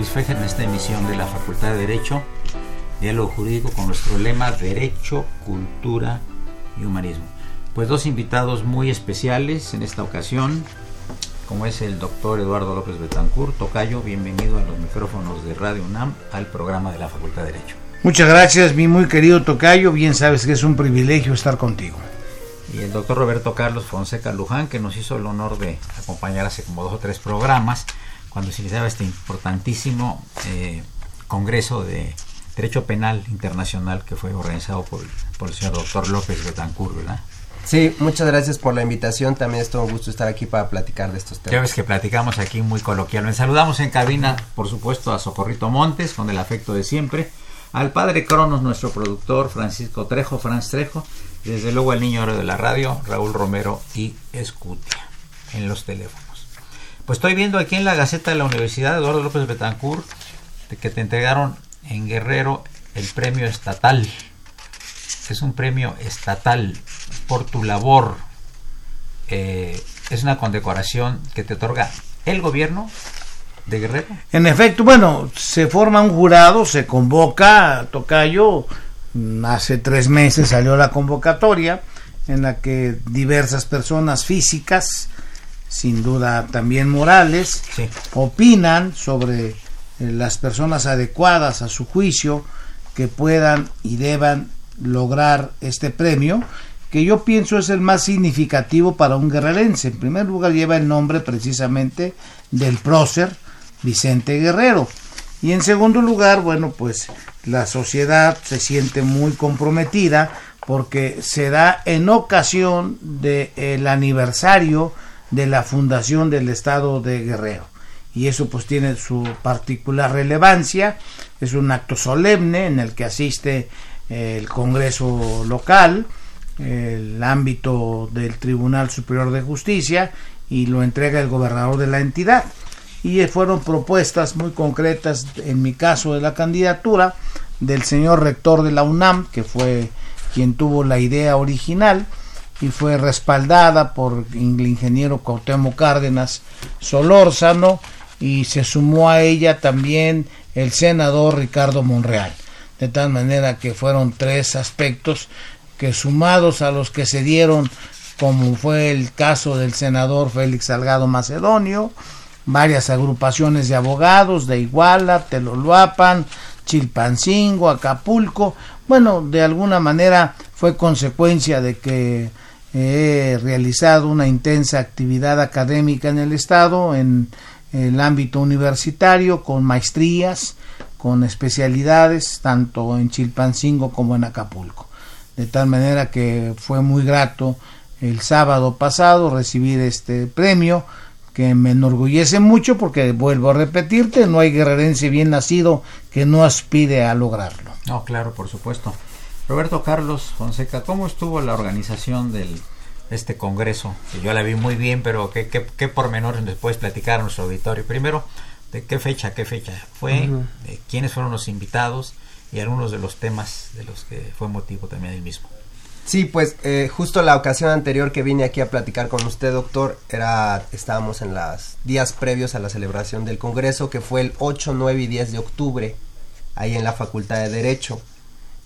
Luis Fejer en esta emisión de la Facultad de Derecho, Diálogo Jurídico con nuestro lema Derecho, Cultura y Humanismo. Pues dos invitados muy especiales en esta ocasión, como es el doctor Eduardo López Betancourt. Tocayo, bienvenido a los micrófonos de Radio UNAM al programa de la Facultad de Derecho. Muchas gracias, mi muy querido Tocayo. Bien sabes que es un privilegio estar contigo. Y el doctor Roberto Carlos Fonseca Luján, que nos hizo el honor de acompañar hace como dos o tres programas cuando se iniciaba este importantísimo eh, Congreso de Derecho Penal Internacional que fue organizado por, el señor doctor López Betancourt, ¿verdad? Sí, muchas gracias por la invitación. También es todo un gusto estar aquí para platicar de estos temas. Ya ves que platicamos aquí muy coloquialmente. Saludamos en cabina, por supuesto, a Socorrito Montes, con el afecto de siempre. Al padre Cronos, nuestro productor, Francisco Trejo, Franz Trejo. desde luego al niño oro de la radio, Raúl Romero y Escutia, en los teléfonos. Pues estoy viendo aquí en la Gaceta de la Universidad Eduardo López Betancourt que te entregaron en Guerrero el premio estatal. Es un premio estatal por tu labor. Eh, es una condecoración que te otorga el gobierno de Guerrero. En efecto, bueno, se forma un jurado, se convoca Tocayo. Hace tres meses salió la convocatoria en la que diversas personas físicas sin duda también morales, opinan sobre eh, las personas adecuadas a su juicio que puedan y deban lograr este premio, que yo pienso es el más significativo para un guerrerense. En primer lugar lleva el nombre precisamente del prócer Vicente Guerrero. Y en segundo lugar, bueno, pues la sociedad se siente muy comprometida porque se da en ocasión del aniversario de la fundación del estado de Guerrero. Y eso pues tiene su particular relevancia, es un acto solemne en el que asiste eh, el Congreso local, el ámbito del Tribunal Superior de Justicia y lo entrega el gobernador de la entidad. Y fueron propuestas muy concretas, en mi caso de la candidatura, del señor rector de la UNAM, que fue quien tuvo la idea original, y fue respaldada por el ingeniero Cuauhtémoc Cárdenas Solórzano y se sumó a ella también el senador Ricardo Monreal. De tal manera que fueron tres aspectos que sumados a los que se dieron, como fue el caso del senador Félix Salgado Macedonio, varias agrupaciones de abogados de Iguala, Teloluapan, Chilpancingo, Acapulco, bueno, de alguna manera fue consecuencia de que he realizado una intensa actividad académica en el Estado, en el ámbito universitario, con maestrías, con especialidades, tanto en Chilpancingo como en Acapulco. De tal manera que fue muy grato el sábado pasado recibir este premio que me enorgullece mucho porque vuelvo a repetirte, no hay guerrerense bien nacido que no aspire a lograrlo. No, claro, por supuesto. Roberto Carlos Fonseca, ¿cómo estuvo la organización del este congreso? Que yo la vi muy bien, pero ¿qué, qué, qué pormenores nos puedes platicar a nuestro auditorio? Primero, ¿de qué fecha, qué fecha fue? de ¿Quiénes fueron los invitados? Y algunos de los temas de los que fue motivo también el mismo. Sí, pues eh, justo la ocasión anterior que vine aquí a platicar con usted, doctor, era estábamos en los días previos a la celebración del Congreso, que fue el 8, 9 y 10 de octubre, ahí en la Facultad de Derecho.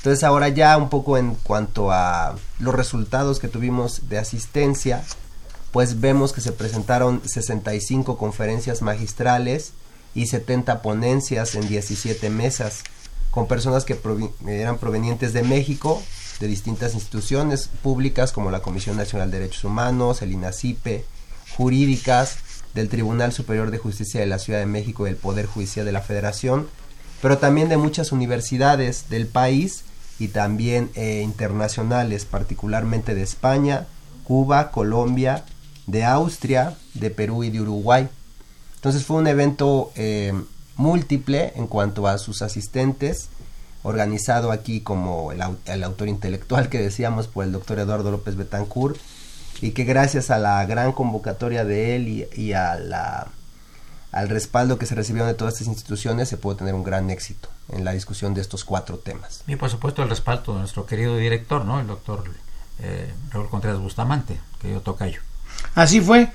Entonces ahora ya un poco en cuanto a los resultados que tuvimos de asistencia, pues vemos que se presentaron 65 conferencias magistrales y 70 ponencias en 17 mesas, con personas que eran provenientes de México, de distintas instituciones públicas como la Comisión Nacional de Derechos Humanos, el INACIPE, jurídicas, del Tribunal Superior de Justicia de la Ciudad de México y el Poder Judicial de la Federación, pero también de muchas universidades del país y también eh, internacionales, particularmente de España, Cuba, Colombia, de Austria, de Perú y de Uruguay. Entonces fue un evento eh, múltiple en cuanto a sus asistentes, organizado aquí como el, el, autor intelectual que decíamos por el doctor Eduardo López Betancourt, y que gracias a la gran convocatoria de él y, y a la al respaldo que se recibieron de todas estas instituciones, se pudo tener un gran éxito en la discusión de estos cuatro temas. Y por supuesto el respaldo de nuestro querido director, ¿no? El doctor eh, Raúl Contreras Bustamante, que yo tocayo. Así fue.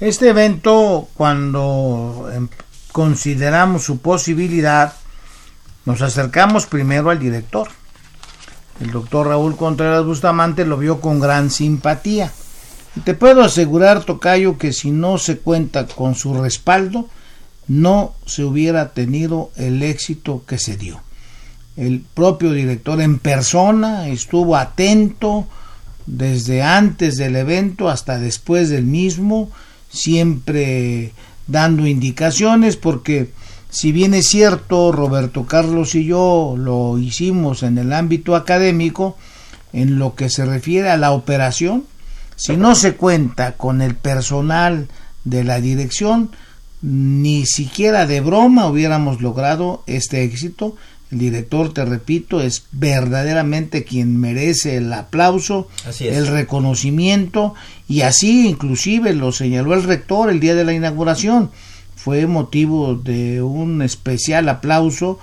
Este evento, cuando eh, consideramos su posibilidad, nos acercamos primero al director. El doctor Raúl Contreras Bustamante lo vio con gran simpatía. Y te puedo asegurar, Tocayo, que si no se cuenta con su respaldo, no se hubiera tenido el éxito que se dio. El propio director en persona estuvo atento desde antes del evento hasta después del mismo, siempre dando indicaciones porque si bien es cierto, Roberto Carlos y yo lo hicimos en el ámbito académico, en lo que se refiere a la operación, si no se cuenta con el personal de la dirección, ni siquiera de broma hubiéramos logrado este éxito. El director, te repito, es verdaderamente quien merece el aplauso, el reconocimiento y así inclusive lo señaló el rector el día de la inauguración. Fue motivo de un especial aplauso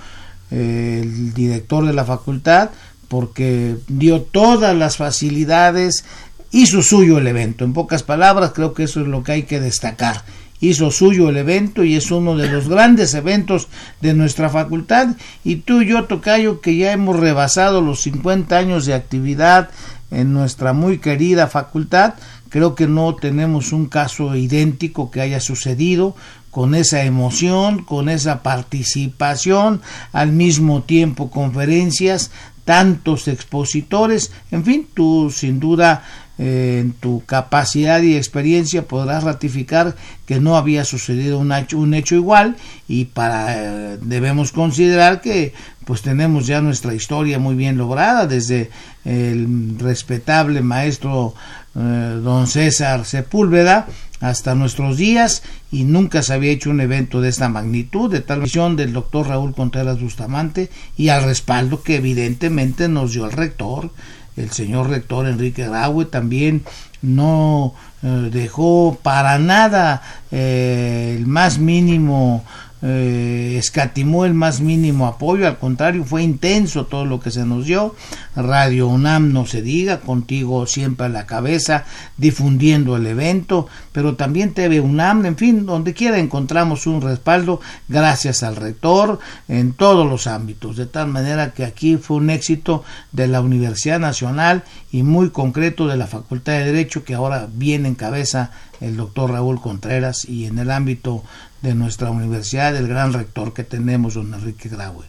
eh, el director de la facultad porque dio todas las facilidades, hizo suyo el evento. En pocas palabras, creo que eso es lo que hay que destacar hizo suyo el evento y es uno de los grandes eventos de nuestra facultad. Y tú y yo Tocayo que ya hemos rebasado los 50 años de actividad en nuestra muy querida facultad creo que no tenemos un caso idéntico que haya sucedido con esa emoción, con esa participación, al mismo tiempo conferencias, tantos expositores, en fin, tú sin duda en tu capacidad y experiencia podrás ratificar que no había sucedido un hecho, un hecho igual y para eh, debemos considerar que pues tenemos ya nuestra historia muy bien lograda desde el respetable maestro eh, don César Sepúlveda hasta nuestros días y nunca se había hecho un evento de esta magnitud, de tal visión del doctor Raúl Contreras Bustamante y al respaldo que evidentemente nos dio el rector el señor rector Enrique Graue también no eh, dejó para nada eh, el más mínimo eh, escatimó el más mínimo apoyo, al contrario, fue intenso todo lo que se nos dio. Radio UNAM no se diga, contigo siempre a la cabeza, difundiendo el evento, pero también TV UNAM, en fin, donde quiera encontramos un respaldo gracias al rector en todos los ámbitos, de tal manera que aquí fue un éxito de la Universidad Nacional y muy concreto de la Facultad de Derecho que ahora viene en cabeza el doctor Raúl Contreras y en el ámbito de nuestra universidad, el gran rector que tenemos, don Enrique Graue.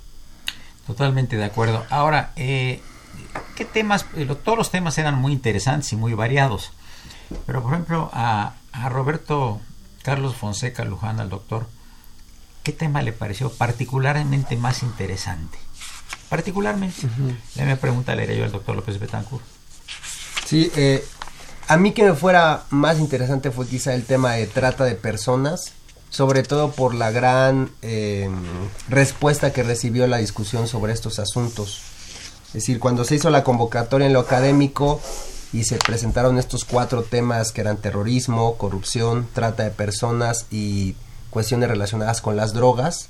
Totalmente de acuerdo. Ahora, eh, ¿Qué temas? Eh, todos los temas eran muy interesantes y muy variados. Pero, por ejemplo, a, Roberto Carlos Fonseca Luján, al doctor, ¿qué tema le pareció particularmente más interesante? Particularmente. Le me pregunta, le yo al doctor López Betancourt. Sí, eh, a mí que me fuera más interesante fue quizá el tema de trata de personas, sobre todo por la gran eh, respuesta que recibió la discusión sobre estos asuntos. Es decir, cuando se hizo la convocatoria en lo académico y se presentaron estos cuatro temas que eran terrorismo, corrupción, trata de personas y cuestiones relacionadas con las drogas,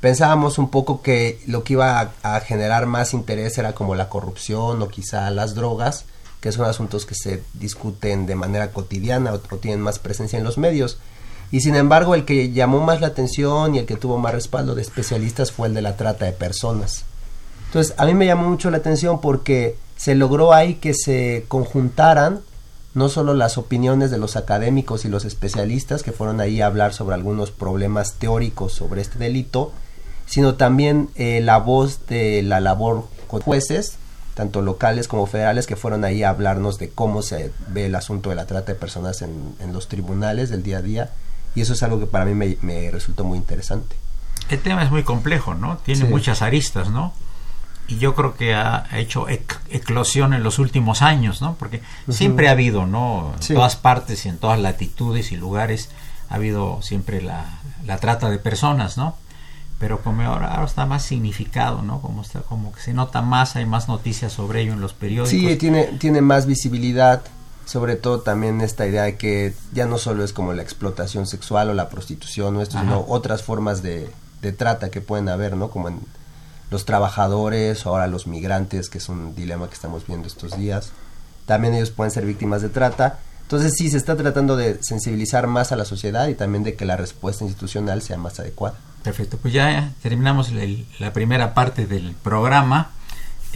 pensábamos un poco que lo que iba a, generar más interés era como la corrupción o quizá las drogas, que son asuntos que se discuten de manera cotidiana o tienen más presencia en los medios. Y sin embargo, el que llamó más la atención y el que tuvo más respaldo de especialistas fue el de la trata de personas. Entonces, a mí me llamó mucho la atención porque se logró ahí que se conjuntaran no solo las opiniones de los académicos y los especialistas que fueron ahí a hablar sobre algunos problemas teóricos sobre este delito, sino también eh, la voz de la labor con jueces, tanto locales como federales, que fueron ahí a hablarnos de cómo se ve el asunto de la trata de personas en, los tribunales del día a día. Y eso es algo que para mí me, resultó muy interesante. El tema es muy complejo, ¿no? Tiene muchas aristas, ¿no? y yo creo que ha hecho eclosión en los últimos años, ¿no? Porque siempre ha habido, ¿no? En todas partes y en todas latitudes y lugares ha habido siempre la, la trata de personas, ¿no? Pero como ahora, ahora, está más significado, ¿no? Como está, como que se nota más, hay más noticias sobre ello en los periódicos. Sí, tiene, tiene más visibilidad, sobre todo también esta idea de que ya no solo es como la explotación sexual o la prostitución o esto, sino otras formas de, de trata que pueden haber, ¿no? Como en los trabajadores, ahora los migrantes, que es un dilema que estamos viendo estos días. También ellos pueden ser víctimas de trata. Entonces sí, se está tratando de sensibilizar más a la sociedad y también de que la respuesta institucional sea más adecuada. Perfecto, pues ya terminamos la primera parte del programa.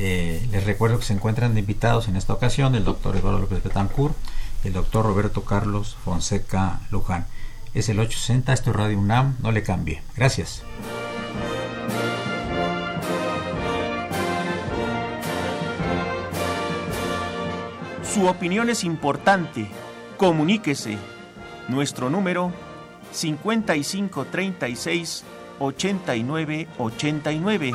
Eh, les recuerdo que se encuentran invitados en esta ocasión el doctor Eduardo López Betancourt y el doctor Roberto Carlos Fonseca Luján. Es el 860, esto es Radio UNAM, no le cambie. Gracias. Su opinión es importante. Comuníquese. Nuestro número 5536 8989.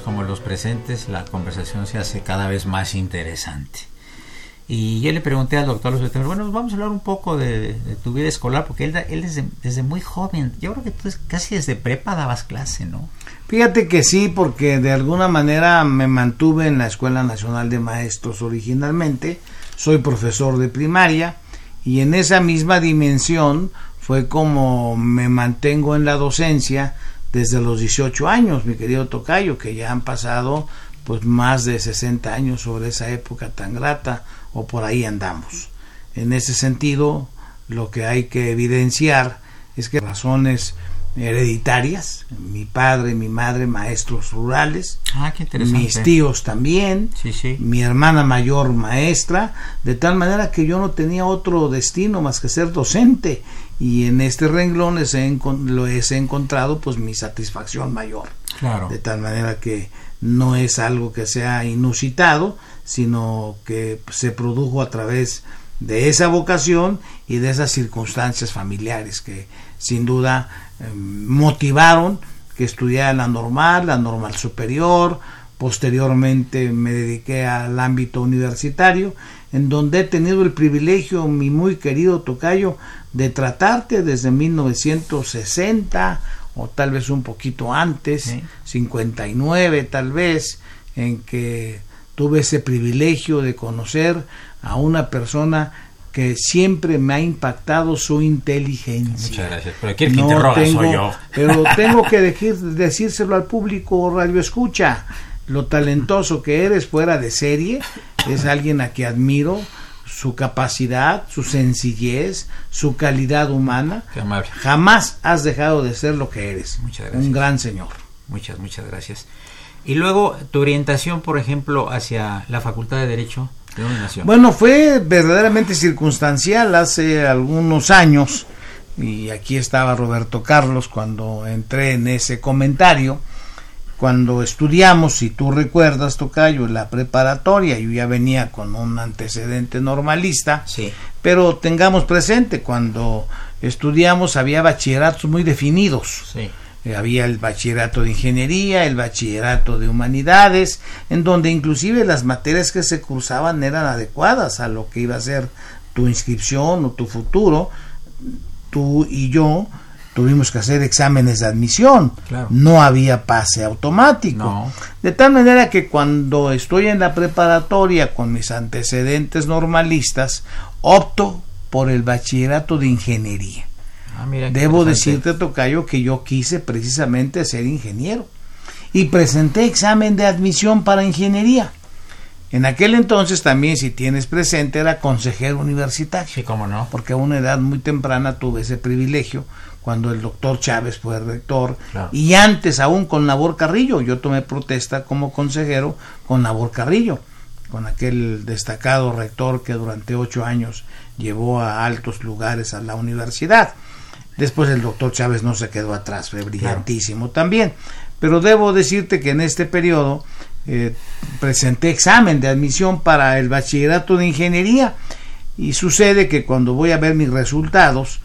Como los presentes, la conversación se hace cada vez más interesante. Y yo le pregunté al doctor bueno, vamos a hablar un poco de, tu vida escolar, porque él, él desde, desde, muy joven, yo creo que tú casi desde prepa dabas clase, ¿no? Fíjate que sí, porque de alguna manera me mantuve en la Escuela Nacional de Maestros originalmente, soy profesor de primaria, y en esa misma dimensión fue como me mantengo en la docencia desde los 18 años, mi querido Tocayo, que ya han pasado pues más de 60 años sobre esa época tan grata o por ahí andamos. En ese sentido, lo que hay que evidenciar es que razones hereditarias, mi padre, mi madre, maestros rurales, Ah, qué mis tíos también, Sí, sí. mi hermana mayor maestra, de tal manera que yo no tenía otro destino más que ser docente y en este renglón les he he encontrado pues mi satisfacción mayor. Claro. De tal manera que no es algo que sea inusitado, sino que se produjo a través de esa vocación y de esas circunstancias familiares que sin duda eh, motivaron que estudiara la normal, la normal superior, posteriormente me dediqué al ámbito universitario, en donde he tenido el privilegio, mi muy querido Tocayo, de tratarte desde 1960 o tal vez un poquito antes, Sí. 59 tal vez, en que tuve ese privilegio de conocer a una persona que siempre me ha impactado su inteligencia. Muchas gracias. Pero el que interroga tengo, soy yo. Pero tengo que decir- decírselo al público radio escucha. Lo talentoso que eres fuera de serie es alguien a quien admiro su capacidad, su sencillez, su calidad humana. Qué amable. Jamás has dejado de ser lo que eres. Muchas gracias. Un gran señor. Muchas, muchas gracias. Y luego, tu orientación, por ejemplo, hacia la Facultad de Derecho. Bueno, fue verdaderamente circunstancial hace algunos años, y aquí estaba Roberto Carlos cuando entré en ese comentario, cuando estudiamos, si tú recuerdas, Tocayo, la preparatoria, yo ya venía con un antecedente normalista, Sí. pero tengamos presente, cuando estudiamos había bachilleratos muy definidos. Sí. Eh, había el bachillerato de ingeniería, el bachillerato de humanidades, en donde inclusive las materias que se cursaban eran adecuadas a lo que iba a ser tu inscripción o tu futuro. Tú y yo tuvimos que hacer exámenes de admisión. Claro. No había pase automático. No. De tal manera que cuando estoy en la preparatoria con mis antecedentes normalistas, opto por el bachillerato de ingeniería. Ah, mira, Debo decirte, Tocayo, que yo quise precisamente ser ingeniero y presenté examen de admisión para ingeniería. En aquel entonces también, si tienes presente, era consejero universitario, Sí, cómo no. porque a una edad muy temprana tuve ese privilegio cuando el doctor Chávez fue rector Claro. y antes aún con Labor Carrillo, yo tomé protesta como consejero con Labor Carrillo, con aquel destacado rector que durante ocho años llevó a altos lugares a la universidad. Después el doctor Chávez no se quedó atrás, fue brillantísimo también. Pero debo decirte que en este periodo eh, presenté examen de admisión para el bachillerato de ingeniería y sucede que cuando voy a ver mis resultados,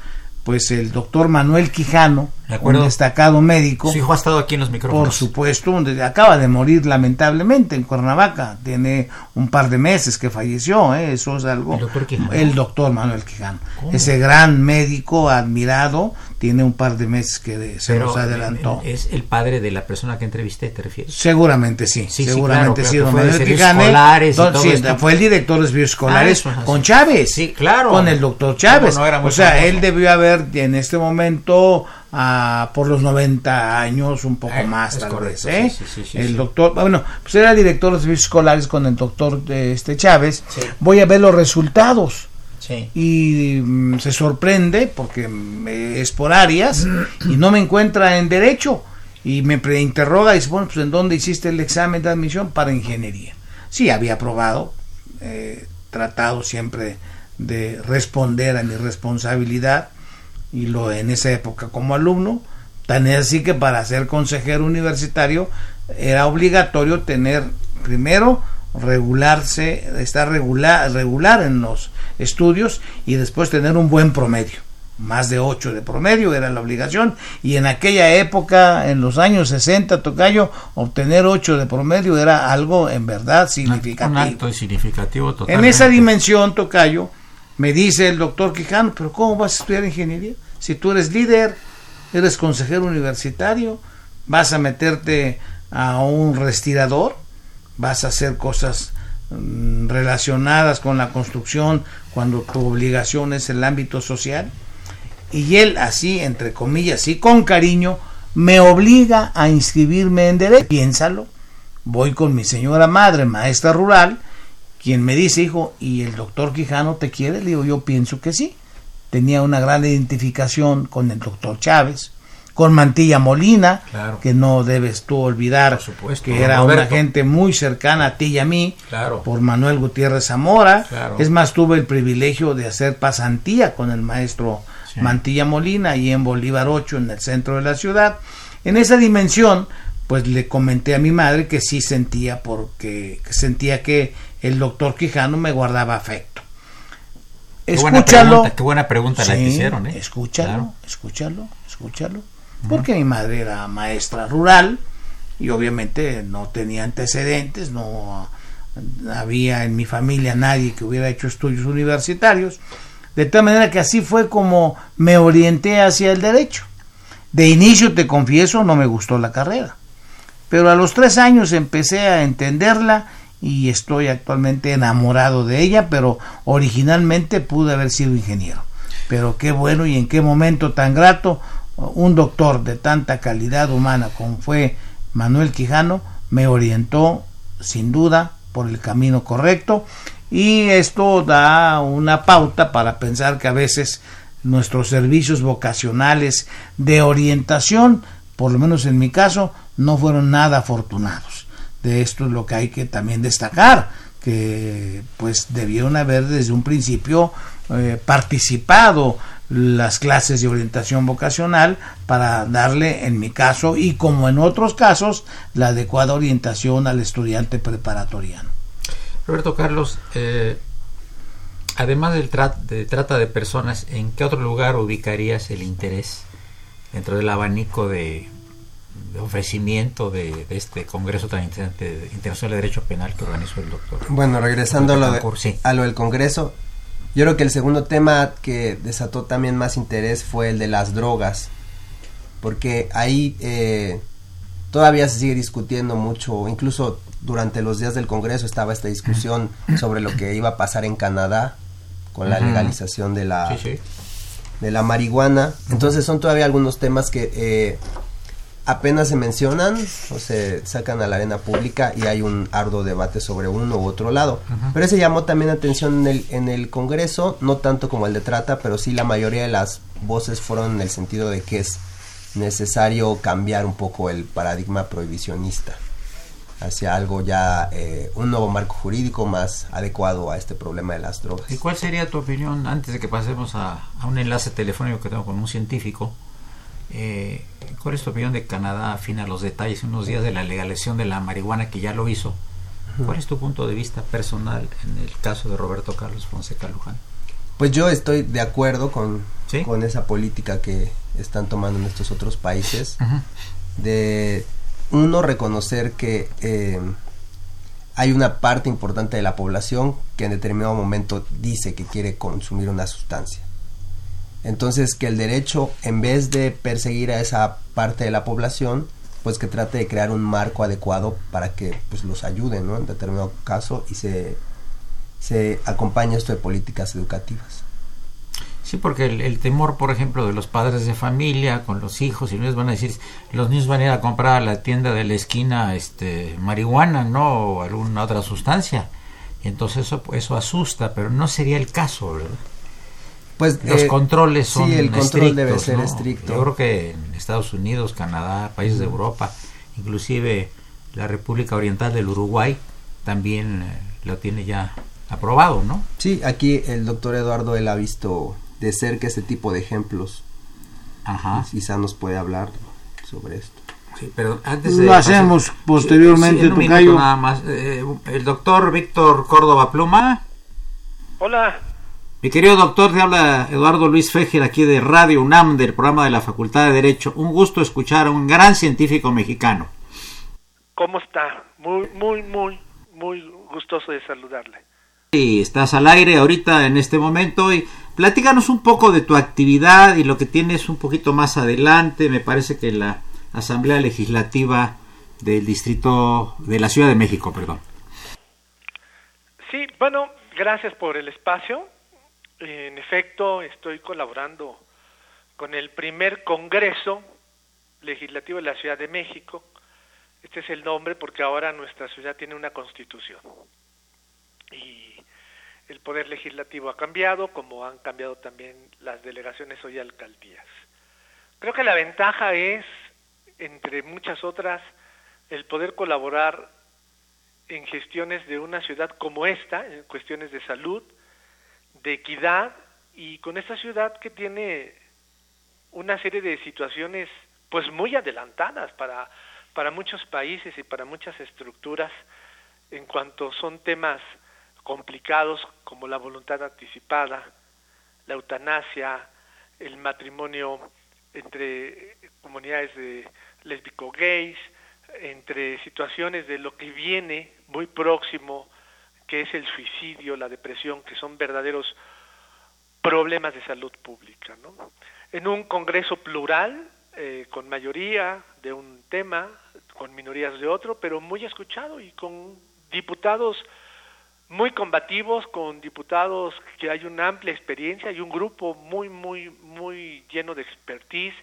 pues el doctor Manuel Quijano, De un destacado médico, Su hijo ha estado aquí en los micrófonos. por supuesto, donde acaba de morir lamentablemente en Cuernavaca. Tiene un par de meses que falleció, ¿eh? eso es algo. ¿El doctor Quijano? El doctor Manuel Quijano. ¿Cómo? Ese gran médico admirado, tiene un par de meses que de- se Pero, nos adelantó. ¿Es el padre de la persona que entrevisté, te refieres? Seguramente sí, Sí, sí, seguramente claro, sí, don fue escolares don- sí, fue el director de escolares Ah, eso, con. Chávez. Sí, claro. Con el doctor Chávez. No, o sea, famoso. él debió haber en este momento ah, por los 90 años, un poco Eh, más tal correcto, vez. ¿eh? sí, sí, sí, el doctor, bueno, pues era director de servicios escolares con el doctor eh, este Chávez. Voy a ver los resultados Y mm, se sorprende porque mm, eh, es por áreas y no me encuentra en derecho y me interroga y dice, bueno, pues ¿en dónde hiciste el examen de admisión para ingeniería? Sí, había aprobado, eh, tratado siempre de responder a mi responsabilidad y lo en esa época como alumno, tan es así que para ser consejero universitario era obligatorio tener primero regularse, estar regular, regular en los estudios y después tener un buen promedio. Más de 8 de promedio era la obligación y en aquella época, en los años 60, Tocayo, obtener 8 de promedio era algo en verdad significativo. Un acto significativo En esa dimensión, Tocayo, me dice el doctor Quijano, pero ¿cómo vas a estudiar ingeniería? Si tú eres líder, eres consejero universitario, vas a meterte a un respirador, vas a hacer cosas mm, relacionadas con la construcción cuando tu obligación es el ámbito social. Y él así, entre comillas, y con cariño, me obliga a inscribirme en derecho. Piénsalo. Voy con mi señora madre, maestra rural, quien me dice, hijo, ¿y el doctor Quijano te quiere? Le digo, yo pienso que sí. Tenía una gran identificación con el doctor Chávez, con Mantilla Molina, Claro. que no debes tú olvidar supuesto, que era una gente muy cercana a ti y a mí, Claro. por Manuel Gutiérrez Zamora. Claro. Es más, tuve el privilegio de hacer pasantía con el maestro Sí. Mantilla Molina y en Bolívar 8 en el centro de la ciudad. En esa dimensión, pues le comenté a mi madre que sí sentía porque que sentía que el doctor Quijano me guardaba afecto. Qué buena Escúchalo. pregunta, qué buena pregunta la que hicieron, ¿eh? Escúchalo, Claro. escúchalo, escúchalo. Porque mi madre era maestra rural y obviamente no tenía antecedentes, no había en mi familia nadie que hubiera hecho estudios universitarios. De tal manera que así fue como me orienté hacia el derecho. De inicio, te confieso, no me gustó la carrera. Pero a los tres años empecé a entenderla y estoy actualmente enamorado de ella, pero originalmente pude haber sido ingeniero. Pero qué bueno y en qué momento tan grato un doctor de tanta calidad humana como fue Manuel Quijano me orientó sin duda por el camino correcto y esto da una pauta para pensar que a veces nuestros servicios vocacionales de orientación, por lo menos en mi caso, no fueron nada afortunados. De esto es lo que hay que también destacar, que pues debieron haber desde un principio eh, participado las clases de orientación vocacional para darle, en mi caso y como en otros casos, la adecuada orientación al estudiante preparatoriano. Roberto Carlos, eh, además del tra- de trata de personas, ¿en qué otro lugar ubicarías el interés dentro del abanico de, de ofrecimiento de, de este Congreso tan interesante de- internacional de Derecho Penal que organizó el doctor? Bueno, regresando a lo, de- Betancourt, sí. a lo del Congreso, yo creo que el segundo tema que desató también más interés fue el de las drogas, porque ahí eh, todavía se sigue discutiendo mucho, incluso durante los días del Congreso estaba esta discusión sobre lo que iba a pasar en Canadá con la legalización de la, Sí, sí. de la marihuana. Entonces son todavía algunos temas que eh, apenas se mencionan o se sacan a la arena pública y hay un arduo debate sobre uno u otro lado. Pero ese llamó también atención en el, en el Congreso, no tanto como el de trata, pero sí la mayoría de las voces fueron en el sentido de que es necesario cambiar un poco el paradigma prohibicionista hacia algo ya, eh, un nuevo marco jurídico más adecuado a este problema de las drogas. ¿Y cuál sería tu opinión, antes de que pasemos a, a un enlace telefónico que tengo con un científico? Eh, ¿Cuál es tu opinión de Canadá afina los detalles unos días de la legalización de la marihuana que ya lo hizo? ¿Cuál es tu punto de vista personal en el caso de Roberto Carlos Fonseca Luján? Pues yo estoy de acuerdo con, ¿Sí? con esa política que están tomando en estos otros países de uno reconocer que eh, hay una parte importante de la población que en determinado momento dice que quiere consumir una sustancia. Entonces que el derecho, en vez de perseguir a esa parte de la población, pues que trate de crear un marco adecuado para que pues los ayude, ¿no? En determinado caso y se, se acompañe esto de políticas educativas. Sí, porque el, el temor, por ejemplo, de los padres de familia con los hijos, y les van a decir, los niños van a ir a comprar a la tienda de la esquina este, marihuana, ¿no? O alguna otra sustancia. Y entonces eso, eso asusta, pero no sería el caso, ¿verdad? Pues Los eh, controles son sí, el control estrictos, debe ser ¿no? estricto. Yo creo que en Estados Unidos, Canadá, países de Europa, inclusive la República Oriental del Uruguay, también eh, lo tiene ya aprobado, ¿no? Sí, aquí el doctor Eduardo él ha visto de cerca este tipo de ejemplos. Ajá. Quizá nos puede hablar sobre esto. Sí, pero antes de Lo hacemos posteriormente, minuto Tocayo. nada más. Eh, el doctor Víctor Córdoba Pluma. Hola, Mi querido doctor, te habla Eduardo Luis Fejer aquí de Radio UNAM del programa de la Facultad de Derecho. Un gusto escuchar a un gran científico mexicano. ¿cómo está? Muy, muy, muy, muy gustoso de saludarle. Y estás al aire ahorita en este momento y platícanos un poco de tu actividad y lo que tienes un poquito más adelante. Me parece que la Asamblea Legislativa del Distrito de la Ciudad de México, perdón. Sí, bueno, gracias por el espacio. En efecto, estoy colaborando con el primer Congreso Legislativo de la Ciudad de México. Este es el nombre porque ahora nuestra ciudad tiene una constitución. Y el poder legislativo ha cambiado, como han cambiado también las delegaciones hoy alcaldías. Creo que la ventaja es, entre muchas otras, el poder colaborar en gestiones de una ciudad como esta, en cuestiones de salud, de equidad, y con esta ciudad que tiene una serie de situaciones pues muy adelantadas para, para muchos países y para muchas estructuras en cuanto son temas complicados como la voluntad anticipada, la eutanasia, el matrimonio entre comunidades de lésbico-gays, entre situaciones de lo que viene muy próximo, que es el suicidio, la depresión, que son verdaderos problemas de salud pública. ¿no? En un congreso plural, eh, con mayoría de un tema, con minorías de otro, pero muy escuchado y con diputados muy combativos, con diputados que hay una amplia experiencia y un grupo muy, muy, muy lleno de expertise,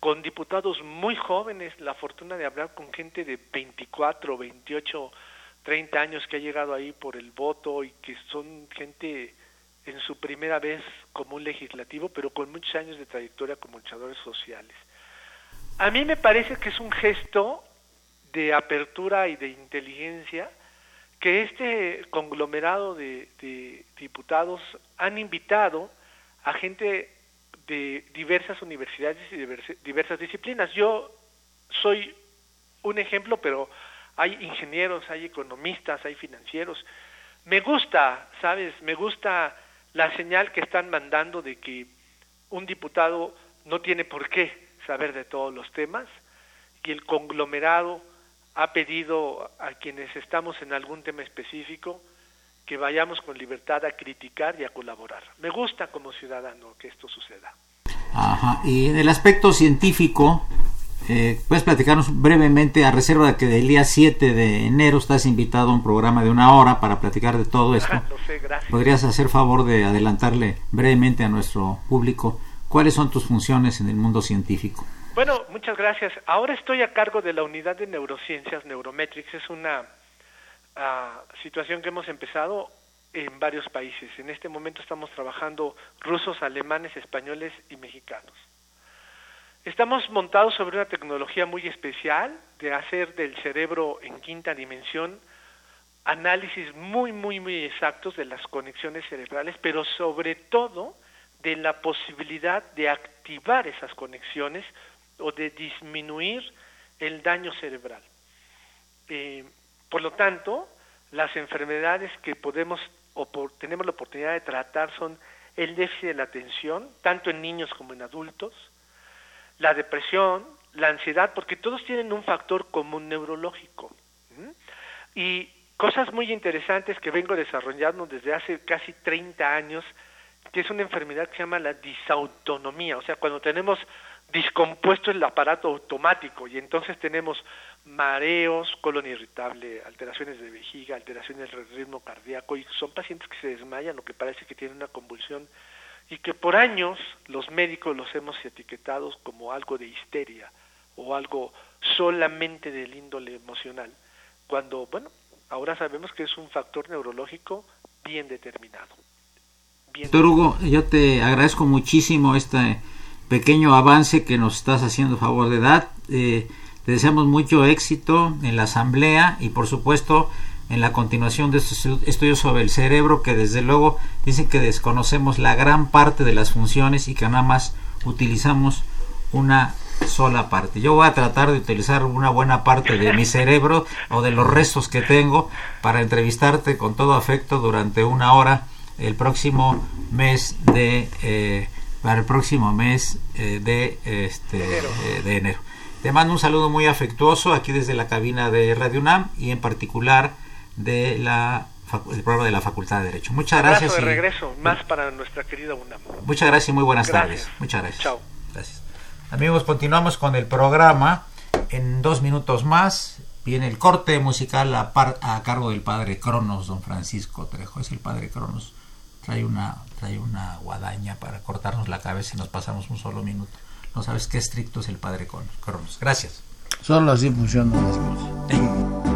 con diputados muy jóvenes, la fortuna de hablar con gente de 24, 28, 30 años que ha llegado ahí por el voto y que son gente en su primera vez como un legislativo, pero con muchos años de trayectoria como luchadores sociales. A mí me parece que es un gesto de apertura y de inteligencia que este conglomerado de, diputados han invitado a gente de diversas universidades y diversas disciplinas. Yo soy un ejemplo, pero hay ingenieros, hay economistas, hay financieros. Me gusta, ¿sabes? Me gusta la señal que están mandando de que un diputado no tiene por qué saber de todos los temas y el conglomerado ha pedido a quienes estamos en algún tema específico que vayamos con libertad a criticar y a colaborar. Me gusta como ciudadano que esto suceda. Ajá. Y en el aspecto científico, eh, ¿puedes platicarnos brevemente, a reserva de que del día 7 de enero estás invitado a un programa de una hora para platicar de todo esto? Lo sé, gracias. ¿Podrías hacer favor de adelantarle brevemente a nuestro público cuáles son tus funciones en el mundo científico? Bueno, muchas gracias. Ahora estoy a cargo de la unidad de neurociencias, Neurometrics. Es una ah, situación que hemos empezado en varios países. En este momento estamos trabajando rusos, alemanes, españoles y mexicanos. Estamos montados sobre una tecnología muy especial de hacer del cerebro en quinta dimensión análisis muy, muy, muy exactos de las conexiones cerebrales, pero sobre todo de la posibilidad de activar esas conexiones o de disminuir el daño cerebral. Eh, por lo tanto, las enfermedades que podemos o tenemos la oportunidad de tratar son el déficit de la atención, tanto en niños como en adultos, la depresión, la ansiedad, porque todos tienen un factor común neurológico. Y cosas muy interesantes que vengo desarrollando desde hace casi 30 años, que es una enfermedad que se llama la disautonomía, o sea, cuando tenemos discompuesto el aparato automático y entonces tenemos mareos, colon irritable, alteraciones de vejiga, alteraciones del ritmo cardíaco y son pacientes que se desmayan o que parece que tienen una convulsión y que por años los médicos los hemos etiquetado como algo de histeria o algo solamente del índole emocional, cuando, bueno, ahora sabemos que es un factor neurológico bien determinado. Doctor Hugo, yo te agradezco muchísimo este pequeño avance que nos estás haciendo favor de dar. Eh, te deseamos mucho éxito en la asamblea y por supuesto en la continuación de estos estudios sobre el cerebro que desde luego dicen que desconocemos la gran parte de las funciones y que nada más utilizamos una sola parte. Yo voy a tratar de utilizar una buena parte de mi cerebro o de los restos que tengo para entrevistarte con todo afecto durante una hora el próximo mes de eh, para el próximo mes eh, de, este, eh, de enero. Te mando un saludo muy afectuoso aquí desde la cabina de Radio UNAM y en particular de la el programa de la Facultad de Derecho. Muchas gracias. de regreso, más para nuestra querida UNAM. Muchas gracias y muy buenas tardes. Muchas gracias. Chao. Gracias. Amigos, continuamos con el programa en dos minutos más Viene el corte musical a, par- a cargo del padre Cronos, don Francisco Trejo. Es el padre Cronos. Trae una, trae una guadaña para cortarnos la cabeza y nos pasamos un solo minuto. No sabes qué estricto es el padre Cronos. Cronos. Gracias. Solo así funcionan las cosas.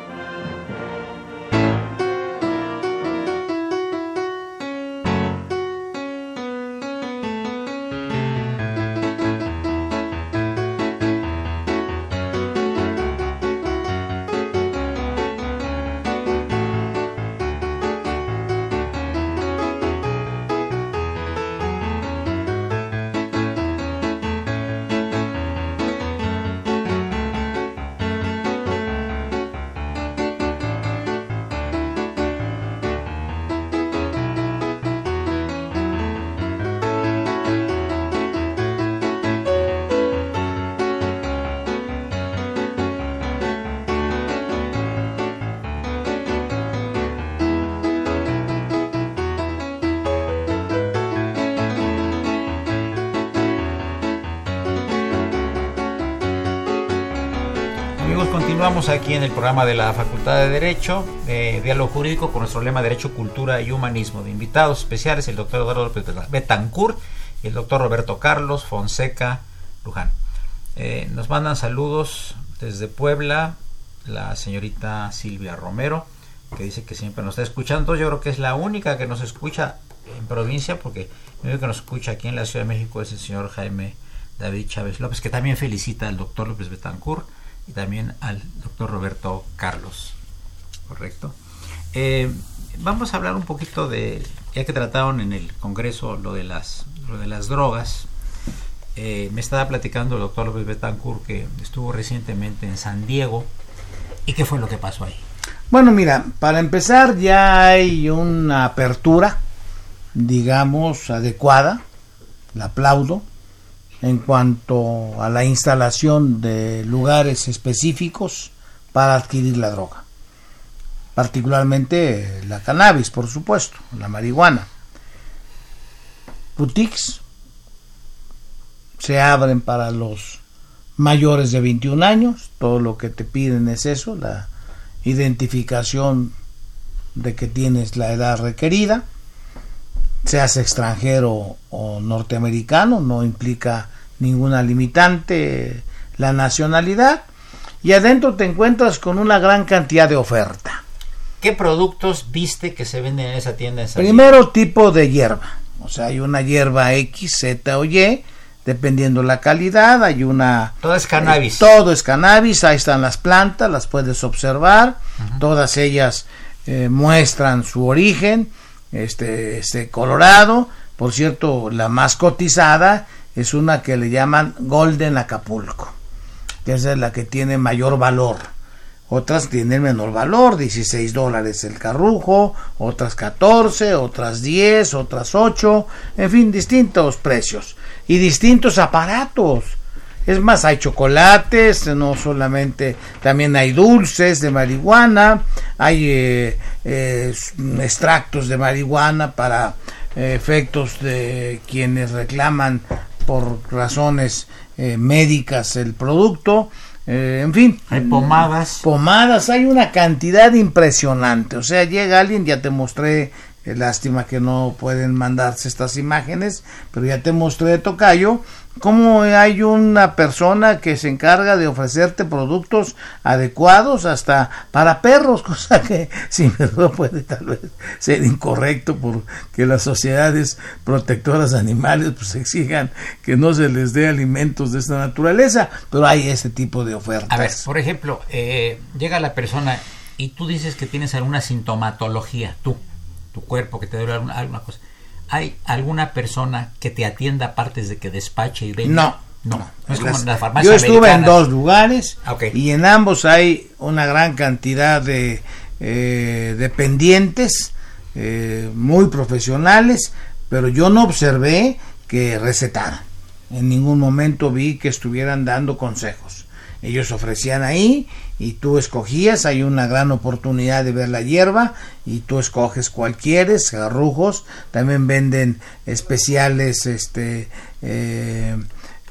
Aquí en el programa de la Facultad de Derecho, de Diálogo Jurídico, con nuestro lema Derecho, Cultura y Humanismo. De invitados especiales, el doctor Eduardo Betancourt y el doctor Roberto Carlos Fonseca Luján. Eh, nos mandan saludos desde Puebla, la señorita Silvia Romero, que dice que siempre nos está escuchando. Yo creo que es la única que nos escucha en provincia, porque el único que nos escucha aquí en la Ciudad de México es el señor Jaime David Chávez López, que también felicita al doctor López Betancourt también al doctor Roberto Carlos. Correcto. Eh, vamos a hablar un poquito de, ya que trataron en el Congreso lo de las, lo de las drogas. Eh, me estaba platicando el doctor López Betancourt que estuvo recientemente en San Diego. ¿Y qué fue lo que pasó ahí? Bueno, mira, para empezar ya hay una apertura, digamos, adecuada, la aplaudo, en cuanto a la instalación de lugares específicos para adquirir la droga. Particularmente la cannabis, por supuesto, la marihuana. Boutiques se abren para los mayores de 21 años, todo lo que te piden es eso, la identificación de que tienes la edad requerida, seas extranjero o norteamericano, no implica ninguna limitante la nacionalidad, y adentro te encuentras con una gran cantidad de oferta. ¿Qué productos viste que se venden en esa tienda? En San Primero tipo de hierba, o sea, hay una hierba X, Z o Y, dependiendo la calidad, hay una... Todo es cannabis. eh, todo es cannabis, ahí están las plantas, las puedes observar, todas ellas eh, muestran su origen, este, este colorado, por cierto, la más cotizada es una que le llaman Golden Acapulco, que esa es la que tiene mayor valor. Otras tienen menor valor, 16 dólares el carrujo, otras 14, otras 10, otras 8, en fin, distintos precios y distintos aparatos. Es más, hay chocolates, no solamente, también hay dulces de marihuana, hay eh, eh, extractos de marihuana para eh, efectos de quienes reclaman por razones eh, médicas el producto. Eh, en fin, Hay pomadas. pomadas, hay una cantidad impresionante. O sea, llega alguien, ya te mostré, eh, lástima que no pueden mandarse estas imágenes, pero ya te mostré, Tocayo, cómo hay una persona que se encarga de ofrecerte productos adecuados hasta para perros, cosa que sin verdad puede tal vez ser incorrecto porque las sociedades protectoras de animales pues exijan que no se les dé alimentos de esta naturaleza, pero hay ese tipo de ofertas. A ver, por ejemplo, eh, llega la persona y tú dices que tienes alguna sintomatología, tú, tu cuerpo, que te duele alguna cosa. ¿Hay alguna persona que te atienda aparte de que despache y venda? No, No, no es como Las- en las farmacias Yo estuve en dos lugares y en ambos hay una gran cantidad de eh, dependientes, eh, muy profesionales, pero yo no observé que recetaran. En ningún momento vi que estuvieran dando consejos. Ellos ofrecían ahí y tú escogías, hay una gran oportunidad de ver la hierba y tú escoges cuál quieres, garrujos, también venden especiales este eh,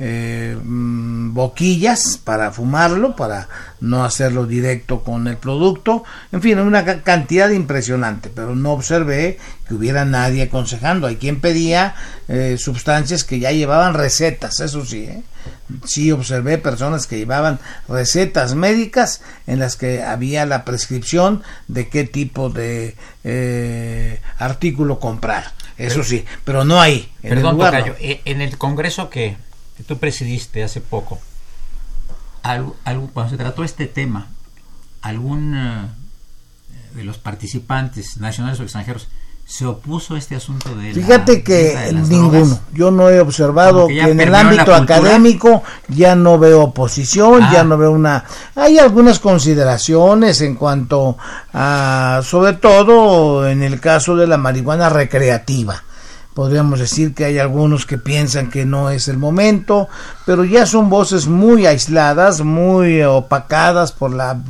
eh, mm, boquillas para fumarlo, para no hacerlo directo con el producto, en fin, una cantidad impresionante, pero no observé que hubiera nadie aconsejando. Hay quien pedía eh, sustancias que ya llevaban recetas, eso sí, ¿eh? sí observé personas que llevaban recetas médicas en las que había la prescripción de qué tipo de artículo comprar. Eso sí, pero no hay. En perdón, el en el Congreso que tú presidiste hace poco, algo, cuando se trató este tema, algún eh, de los participantes, nacionales o extranjeros, se opuso a este asunto de Fíjate que ninguno. Yo no he observado que, en el ámbito académico ya no veo oposición, ya ah. no veo una. Hay algunas consideraciones en cuanto a, sobre todo en el caso de la marihuana recreativa podríamos decir que hay algunos que piensan que no es el momento, pero ya son voces muy aisladas, muy opacadas por la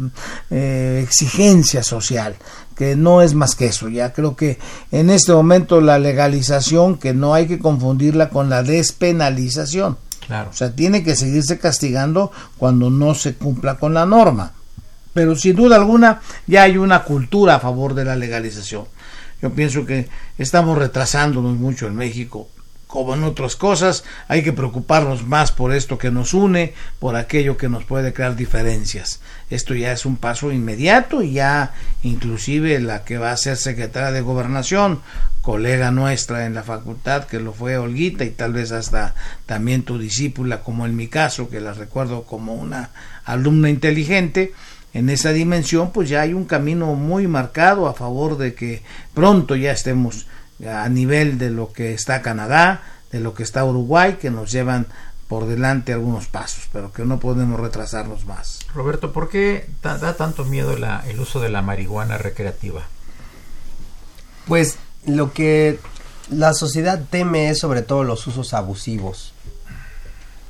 eh, exigencia social que no es más que eso. Ya creo que en este momento la legalización, que no hay que confundirla con la despenalización. Claro. O sea, tiene que seguirse castigando cuando no se cumpla con la norma. Pero sin duda alguna ya hay una cultura a favor de la legalización. Yo pienso que estamos retrasándonos mucho en México. Como en otras cosas, hay que preocuparnos más por esto que nos une, por aquello que nos puede crear diferencias. Esto ya es un paso inmediato y ya inclusive la que va a ser secretaria de gobernación, colega nuestra en la facultad, que lo fue Olguita y tal vez hasta también tu discípula, como en mi caso, que la recuerdo como una alumna inteligente, en esa dimensión, pues ya hay un camino muy marcado a favor de que pronto ya estemos a nivel de lo que está Canadá, de lo que está Uruguay, que nos llevan por delante algunos pasos, pero que no podemos retrasarnos más. Roberto, ¿por qué da, tanto miedo el uso de la marihuana recreativa? Pues lo que la sociedad teme es sobre todo los usos abusivos.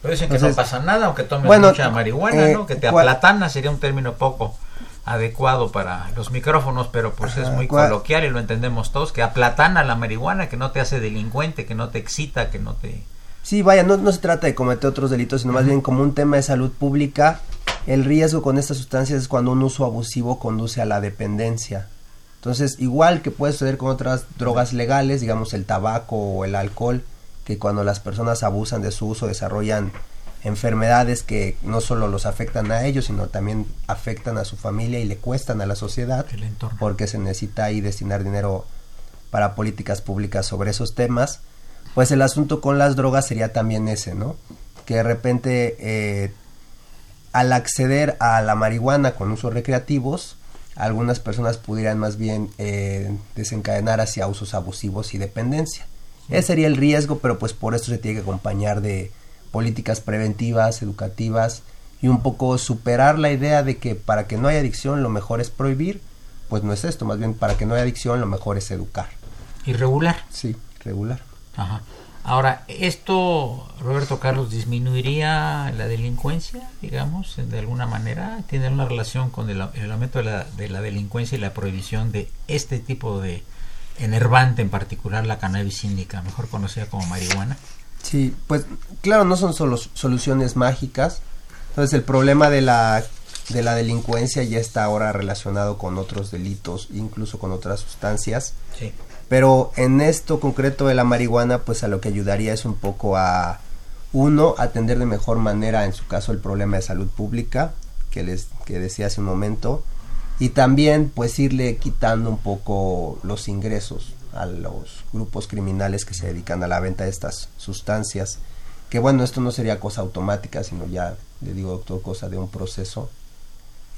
Pero dicen que no pasa nada, aunque tomes mucha marihuana, ¿no? Eh, que te aplatana sería un término poco adecuado para los micrófonos, pero pues es muy coloquial y lo entendemos todos, que aplatana la marihuana, que no te hace delincuente, que no te excita, que no te... Sí, vaya, no, no se trata de cometer otros delitos, sino más bien como un tema de salud pública. El riesgo con estas sustancias es cuando un uso abusivo conduce a la dependencia. Entonces, igual que puede suceder con otras drogas legales, digamos el tabaco o el alcohol, que cuando las personas abusan de su uso desarrollan enfermedades que no solo los afectan a ellos, sino también afectan a su familia y le cuestan a la sociedad, porque se necesita ahí destinar dinero para políticas públicas sobre esos temas. Pues el asunto con las drogas sería también ese, ¿no? Que de repente eh, al acceder a la marihuana con usos recreativos, algunas personas pudieran más bien eh, desencadenar hacia usos abusivos y dependencia. Ese sería el riesgo, pero pues por eso se tiene que acompañar de políticas preventivas, educativas y un poco superar la idea de que para que no haya adicción lo mejor es prohibir, pues no es esto, más bien para que no haya adicción lo mejor es educar. ¿Y regular? Sí, regular. Ajá. Ahora, ¿esto, Roberto Carlos, disminuiría la delincuencia, digamos, de alguna manera? ¿Tiene una relación con el, aumento de la, de la delincuencia y la prohibición de este tipo de, enervante, en particular la cannabis índica, mejor conocida como marihuana? Sí, pues claro, no son solo soluciones mágicas. Entonces el problema de la, de la delincuencia ya está ahora relacionado con otros delitos, incluso con otras sustancias. Sí. Pero en esto concreto de la marihuana, pues a lo que ayudaría es un poco a, uno, atender de mejor manera, en su caso, el problema de salud pública, que les que decía hace un momento, y también pues irle quitando un poco los ingresos a los grupos criminales que se dedican a la venta de estas sustancias que bueno esto no sería cosa automática sino ya le digo doctor cosa de un proceso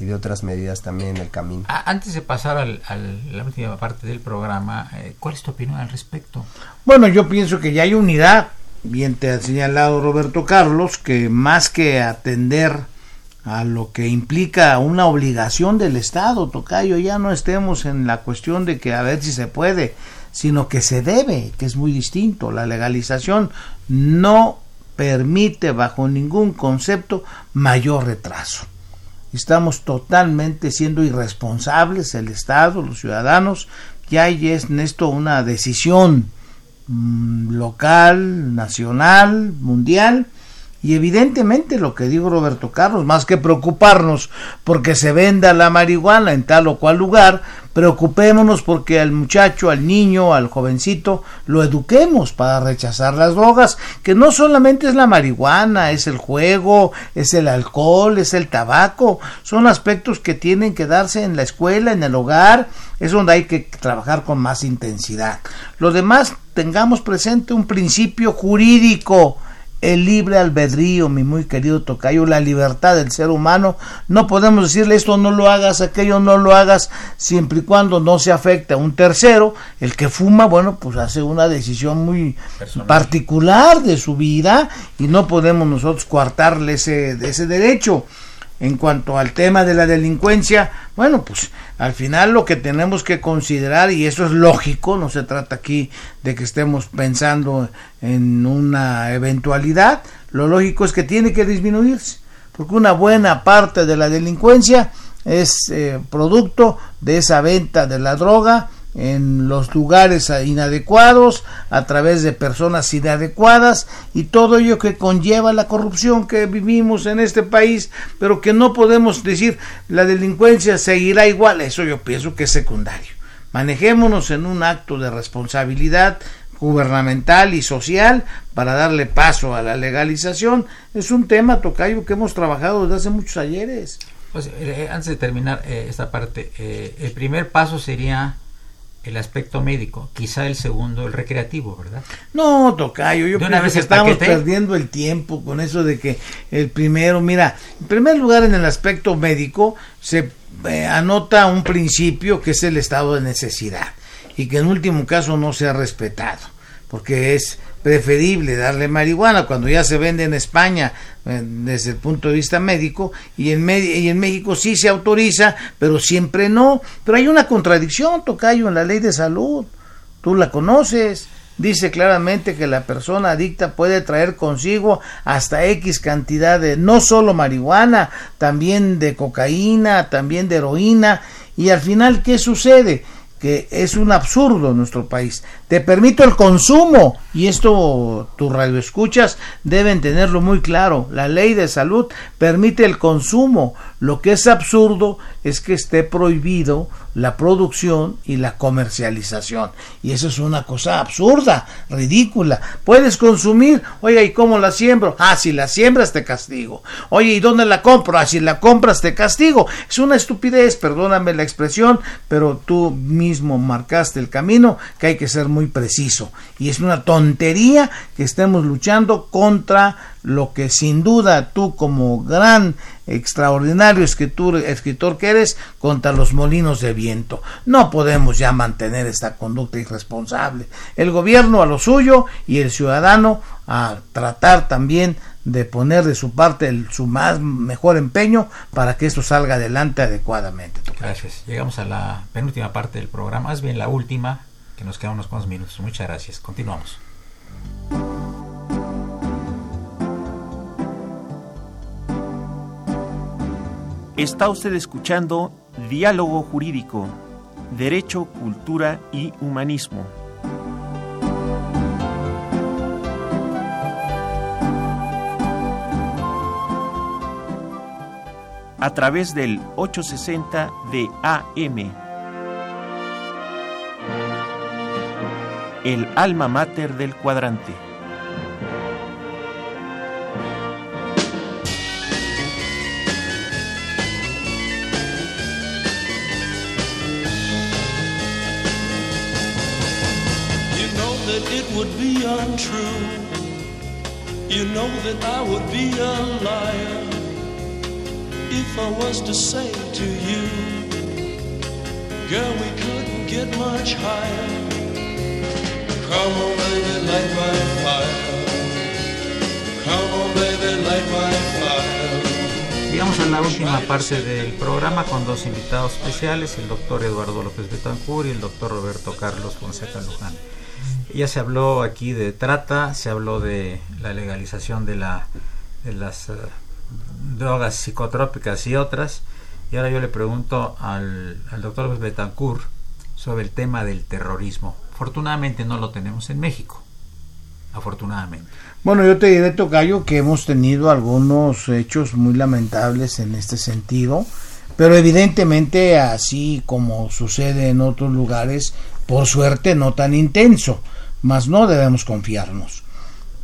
y de otras medidas también en el camino antes de pasar a la última parte del programa eh, ¿cuál es tu opinión al respecto? bueno yo pienso que ya hay unidad bien te ha señalado Roberto Carlos que más que atender a lo que implica una obligación del Estado, Tocayo, ya no estemos en la cuestión de que a ver si se puede, sino que se debe, que es muy distinto. La legalización no permite bajo ningún concepto mayor retraso. Estamos totalmente siendo irresponsables, el Estado, los ciudadanos, ya hay en esto una decisión mm, local, nacional, mundial, y evidentemente lo que digo Roberto Carlos, más que preocuparnos porque se venda la marihuana en tal o cual lugar, preocupémonos porque al muchacho, al niño, al jovencito, lo eduquemos para rechazar las drogas, que no solamente es la marihuana, es el juego, es el alcohol, es el tabaco, son aspectos que tienen que darse en la escuela, en el hogar, es donde hay que trabajar con más intensidad. Lo demás, tengamos presente un principio jurídico, el libre albedrío, mi muy querido Tocayo, la libertad del ser humano. No podemos decirle esto no lo hagas, aquello no lo hagas, siempre y cuando no se afecte a un tercero. El que fuma, bueno, pues hace una decisión muy particular de su vida y no podemos nosotros coartarle ese, ese derecho. En cuanto al tema de la delincuencia, bueno, pues al final lo que tenemos que considerar, y eso es lógico, no se trata aquí de que estemos pensando en una eventualidad, lo lógico es que tiene que disminuirse, porque una buena parte de la delincuencia es eh, producto de esa venta de la droga, en los lugares inadecuados, a través de personas inadecuadas y todo ello que conlleva la corrupción que vivimos en este país, pero que no podemos decir la delincuencia seguirá igual, eso yo pienso que es secundario. Manejémonos en un acto de responsabilidad gubernamental y social para darle paso a la legalización. Es un tema, Tocayo, que hemos trabajado desde hace muchos ayeres. Pues, eh, antes de terminar eh, esta parte, eh, el primer paso sería el aspecto médico, quizá el segundo el recreativo, ¿verdad? No, tocayo, yo creo que estamos perdiendo el tiempo con eso de que el primero, mira, en primer lugar en el aspecto médico se eh, anota un principio que es el estado de necesidad y que en último caso no se ha respetado, porque es preferible darle marihuana cuando ya se vende en España eh, desde el punto de vista médico y en, y en México sí se autoriza, pero siempre no. Pero hay una contradicción, Tocayo, en la ley de salud. Tú la conoces. Dice claramente que la persona adicta puede traer consigo hasta X cantidad de no solo marihuana, también de cocaína, también de heroína. Y al final, ¿qué sucede? que es un absurdo en nuestro país. Te permito el consumo y esto tus radioescuchas deben tenerlo muy claro. La ley de salud permite el consumo. Lo que es absurdo es que esté prohibido la producción y la comercialización. Y eso es una cosa absurda, ridícula. Puedes consumir, oye, ¿y cómo la siembro? Ah, si la siembras te castigo. Oye, ¿y dónde la compro? Ah, si la compras te castigo. Es una estupidez, perdóname la expresión, pero tú mismo marcaste el camino que hay que ser muy preciso. Y es una tontería que estemos luchando contra lo que sin duda tú como gran extraordinario escritor, escritor que eres contra los molinos de viento. No podemos ya mantener esta conducta irresponsable. El gobierno a lo suyo y el ciudadano a tratar también de poner de su parte su más mejor empeño para que esto salga adelante adecuadamente. Gracias. Llegamos a la penúltima parte del programa, es bien la última, que nos quedan unos cuantos minutos. Muchas gracias. Continuamos. Está usted escuchando Diálogo Jurídico, Derecho, Cultura y Humanismo. A través del 860 de AM. El alma mater del cuadrante. would be untrue. You know that I would be a liar if I was to say to you, Girl, we couldn't get much higher. Come on, baby, light my fire. Come on, baby, light my fire. Llegamos a la última parte del programa con dos invitados especiales, el doctor Eduardo López Betancur y el doctor Roberto Carlos Fonseca Luján. Ya se habló aquí de trata, se habló de la legalización de, la, de las uh, drogas psicotrópicas y otras. Y ahora yo le pregunto al, al doctor Betancourt sobre el tema del terrorismo. Afortunadamente no lo tenemos en México. Afortunadamente. Bueno, yo te diré, Tocayo, que hemos tenido algunos hechos muy lamentables en este sentido, pero evidentemente, así como sucede en otros lugares, por suerte no tan intenso, mas no debemos confiarnos.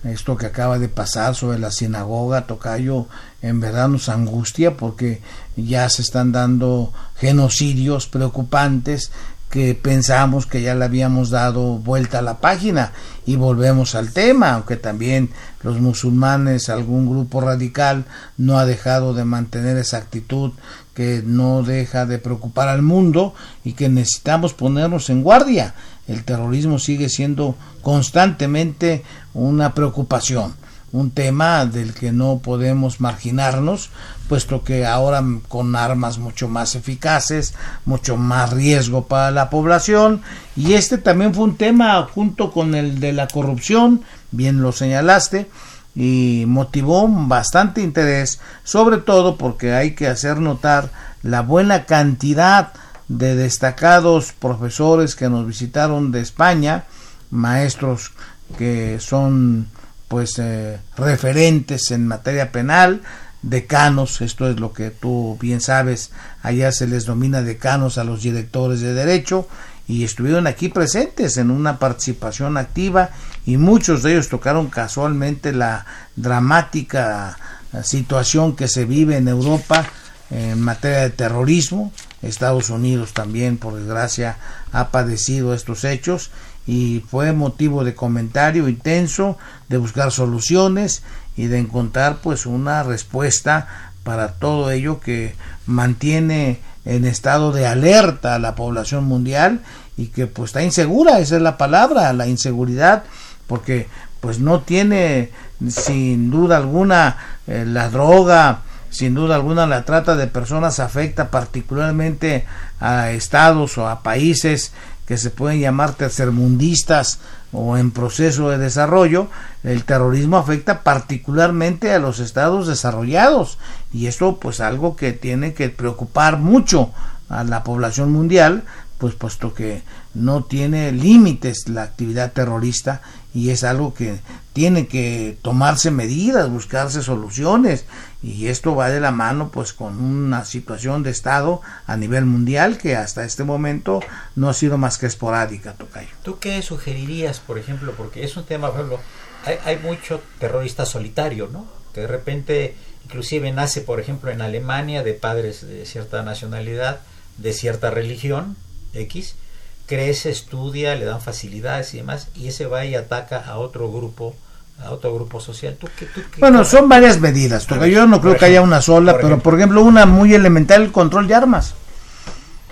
Esto que acaba de pasar sobre la sinagoga, Tocayo, en verdad nos angustia porque ya se están dando genocidios preocupantes que pensamos que ya le habíamos dado vuelta a la página y volvemos al tema, aunque también los musulmanes, algún grupo radical, no ha dejado de mantener esa actitud que no deja de preocupar al mundo y que necesitamos ponernos en guardia. El terrorismo sigue siendo constantemente una preocupación un tema del que no podemos marginarnos, puesto que ahora con armas mucho más eficaces, mucho más riesgo para la población, y este también fue un tema junto con el de la corrupción, bien lo señalaste, y motivó bastante interés, sobre todo porque hay que hacer notar la buena cantidad de destacados profesores que nos visitaron de España, maestros que son pues eh, referentes en materia penal, decanos, esto es lo que tú bien sabes, allá se les domina decanos a los directores de derecho y estuvieron aquí presentes en una participación activa y muchos de ellos tocaron casualmente la dramática situación que se vive en Europa en materia de terrorismo. Estados Unidos también, por desgracia, ha padecido estos hechos y fue motivo de comentario intenso, de buscar soluciones y de encontrar pues una respuesta para todo ello que mantiene en estado de alerta a la población mundial y que pues está insegura, esa es la palabra, la inseguridad, porque pues no tiene sin duda alguna eh, la droga, sin duda alguna la trata de personas afecta particularmente a estados o a países que se pueden llamar tercermundistas o en proceso de desarrollo, el terrorismo afecta particularmente a los estados desarrollados. Y esto pues algo que tiene que preocupar mucho a la población mundial, pues puesto que no tiene límites la actividad terrorista y es algo que tiene que tomarse medidas, buscarse soluciones y esto va de la mano pues con una situación de estado a nivel mundial que hasta este momento no ha sido más que esporádica, Tocayo. ¿Tú qué sugerirías, por ejemplo? Porque es un tema, por hay, hay mucho terrorista solitario, ¿no? Que de repente inclusive nace, por ejemplo, en Alemania de padres de cierta nacionalidad, de cierta religión, X, crece, estudia, le dan facilidades y demás, y ese va y ataca a otro grupo a otro grupo social. ¿Tú, qué, tú, qué bueno, son varias medidas. Yo no creo que haya una sola, por pero ejemplo. por ejemplo, una muy elemental, el control de armas.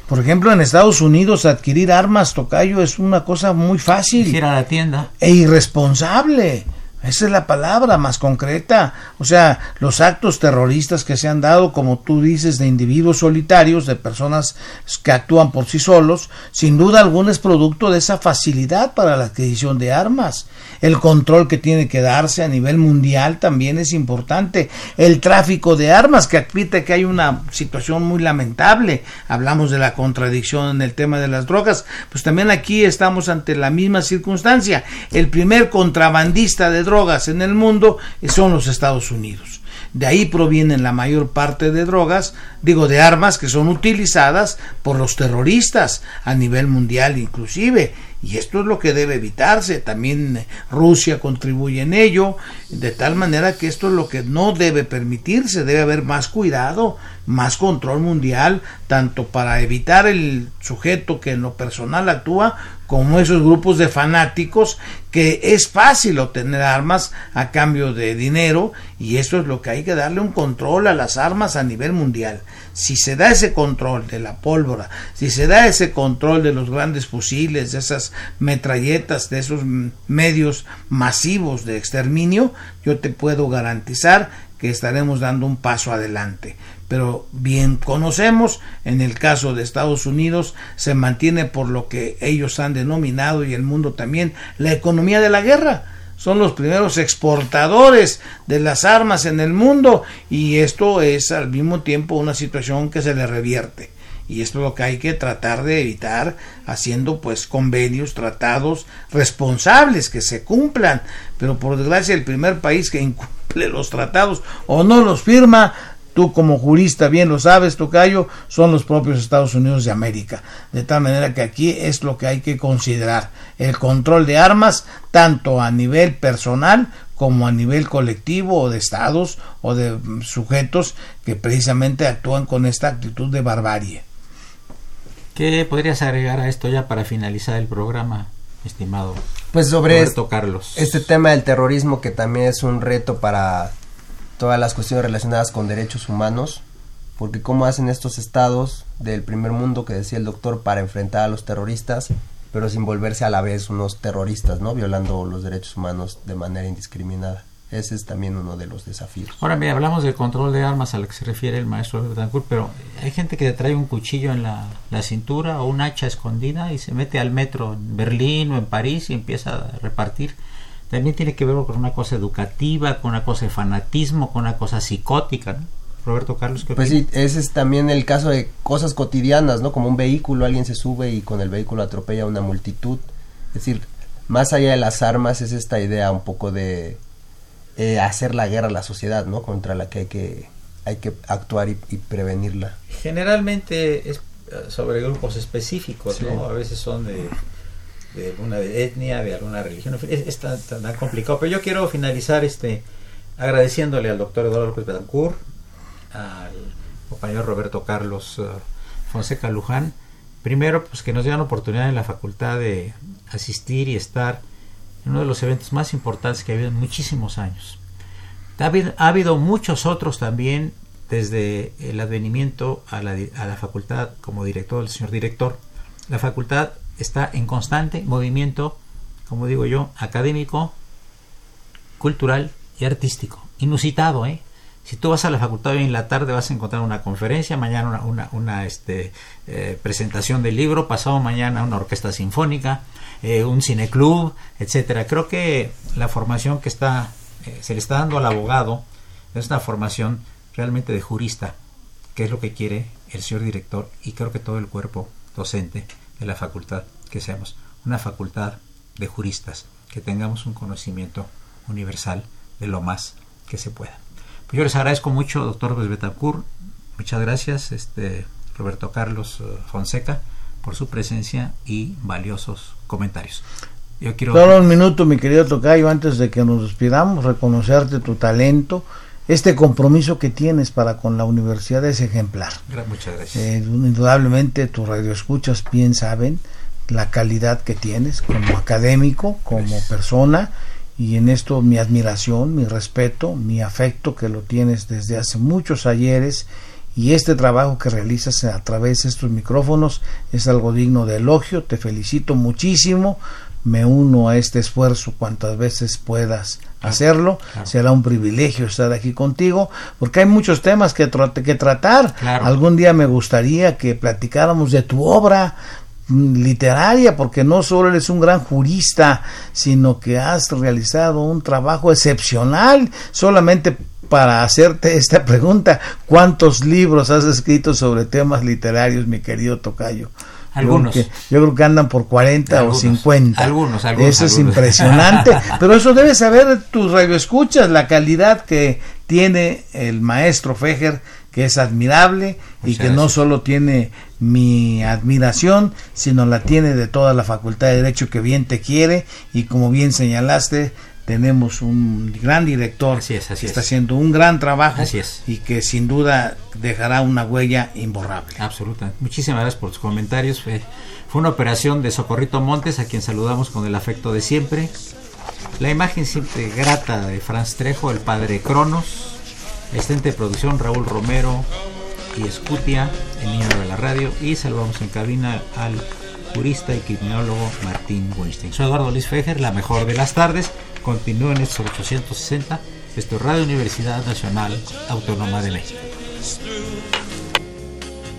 Por ejemplo, en Estados Unidos adquirir armas, tocayo, es una cosa muy fácil. Ir a la tienda. E irresponsable. Esa es la palabra más concreta. O sea, los actos terroristas que se han dado, como tú dices, de individuos solitarios, de personas que actúan por sí solos, sin duda alguna es producto de esa facilidad para la adquisición de armas. El control que tiene que darse a nivel mundial también es importante. El tráfico de armas, que admite que hay una situación muy lamentable. Hablamos de la contradicción en el tema de las drogas. Pues también aquí estamos ante la misma circunstancia. El primer contrabandista de drogas en el mundo son los Estados Unidos. De ahí provienen la mayor parte de drogas, digo de armas que son utilizadas por los terroristas a nivel mundial inclusive. Y esto es lo que debe evitarse. También Rusia contribuye en ello, de tal manera que esto es lo que no debe permitirse. Debe haber más cuidado, más control mundial, tanto para evitar el sujeto que en lo personal actúa, como esos grupos de fanáticos que es fácil obtener armas a cambio de dinero y esto es lo que hay que darle un control a las armas a nivel mundial. Si se da ese control de la pólvora, si se da ese control de los grandes fusiles, de esas metralletas, de esos medios masivos de exterminio, yo te puedo garantizar que estaremos dando un paso adelante. Pero bien conocemos, en el caso de Estados Unidos se mantiene por lo que ellos han denominado y el mundo también la economía de la guerra. Son los primeros exportadores de las armas en el mundo y esto es al mismo tiempo una situación que se le revierte. Y esto es lo que hay que tratar de evitar haciendo pues convenios, tratados responsables que se cumplan, pero por desgracia el primer país que incumple los tratados o no los firma tú como jurista bien lo sabes, Tocayo, son los propios Estados Unidos de América. De tal manera que aquí es lo que hay que considerar, el control de armas, tanto a nivel personal como a nivel colectivo o de estados o de sujetos que precisamente actúan con esta actitud de barbarie. ¿Qué podrías agregar a esto ya para finalizar el programa, estimado? Pues sobre Roberto Carlos. este tema del terrorismo que también es un reto para todas las cuestiones relacionadas con derechos humanos, porque cómo hacen estos estados del primer mundo que decía el doctor para enfrentar a los terroristas, pero sin volverse a la vez unos terroristas, ¿no? Violando los derechos humanos de manera indiscriminada. Ese es también uno de los desafíos. Ahora, mira, hablamos del control de armas a lo que se refiere el maestro Betancourt, pero hay gente que trae un cuchillo en la, la, cintura o un hacha escondida y se mete al metro en Berlín o en París y empieza a repartir. También tiene que ver con una cosa educativa, con una cosa de fanatismo, con una cosa psicótica, ¿no? Roberto Carlos, ¿qué Pues sí, ese es también el caso de cosas cotidianas, ¿no? Como un vehículo, alguien se sube y con el vehículo atropella a una multitud. Es decir, más allá de las armas es esta idea un poco de eh, hacer la guerra a la sociedad, ¿no? Contra la que hay que, hay que actuar y, y prevenirla. Generalmente es eh, sobre grupos específicos, sí. ¿no? A veces son de, de alguna etnia, de alguna religión, es, tan, tan, complicado. Pero yo quiero finalizar este agradeciéndole al doctor Eduardo López Betancourt, al compañero Roberto Carlos uh, Fonseca Luján, primero pues que nos dieron oportunidad en la facultad de asistir y estar en uno de los eventos más importantes que ha habido en muchísimos años. Ha habido muchos otros también desde el advenimiento a la, a la facultad como director, el señor director. La facultad está en constante movimiento, como digo yo, académico, cultural y artístico. Inusitado, ¿eh? Si tú vas a la facultad hoy en la tarde vas a encontrar una conferencia, mañana una, una, una este, eh, presentación del libro, pasado mañana una orquesta sinfónica, eh, un cineclub, etcétera. Creo que la formación que está eh, se le está dando al abogado es una formación realmente de jurista, que es lo que quiere el señor director y creo que todo el cuerpo docente de la facultad, que seamos una facultad de juristas, que tengamos un conocimiento universal de lo más que se pueda. Pues yo les agradezco mucho, doctor Betancourt, muchas gracias, este Roberto Carlos uh, Fonseca, por su presencia y valiosos comentarios. Yo quiero... Solo un minuto, mi querido Tocayo, antes de que nos despidamos, reconocerte tu talento, este compromiso que tienes para con la universidad es ejemplar. Muchas gracias. Eh, indudablemente tus radioescuchas bien saben la calidad que tienes como académico, como gracias. persona, y en esto mi admiración, mi respeto, mi afecto que lo tienes desde hace muchos ayeres y este trabajo que realizas a través de estos micrófonos es algo digno de elogio, te felicito muchísimo, me uno a este esfuerzo cuantas veces puedas hacerlo, claro. será un privilegio estar aquí contigo, porque hay muchos temas que, tra que tratar. Claro. Algún día me gustaría que platicáramos de tu obra, literaria, porque no solo eres un gran jurista, sino que has realizado un trabajo excepcional. Solamente para hacerte esta pregunta, ¿cuántos libros has escrito sobre temas literarios, mi querido Tocayo? Algunos. Yo creo, que, yo creo que, andan por 40 algunos, o 50. Algunos, algunos. Eso algunos. es impresionante. Pero eso debes saber tus radioescuchas, la calidad que tiene el maestro Fejer, que es admirable Muchas y que gracias. no solo tiene mi admiración, sino la tiene de toda la Facultad de Derecho que bien te quiere y como bien señalaste, tenemos un gran director así es, así que está es. haciendo un gran trabajo así es. y que sin duda dejará una huella imborrable. Absolutamente. Muchísimas gracias por tus comentarios. Fue, fue una operación de Socorrito Montes, a quien saludamos con el afecto de siempre. La imagen siempre grata de Franz Trejo, el padre Cronos, asistente de producción Raúl Romero y Escutia, el niño de la radio, y saludamos en cabina al jurista y criminólogo Martín Weinstein. Soy Eduardo Luis Fejer, la mejor de las tardes. Continúen estos 860 Esto es Radio Universidad Nacional Autónoma de México.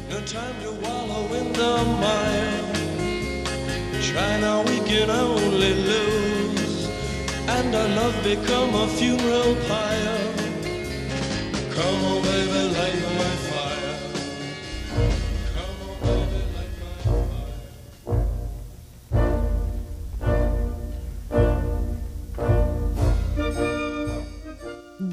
No time to wallow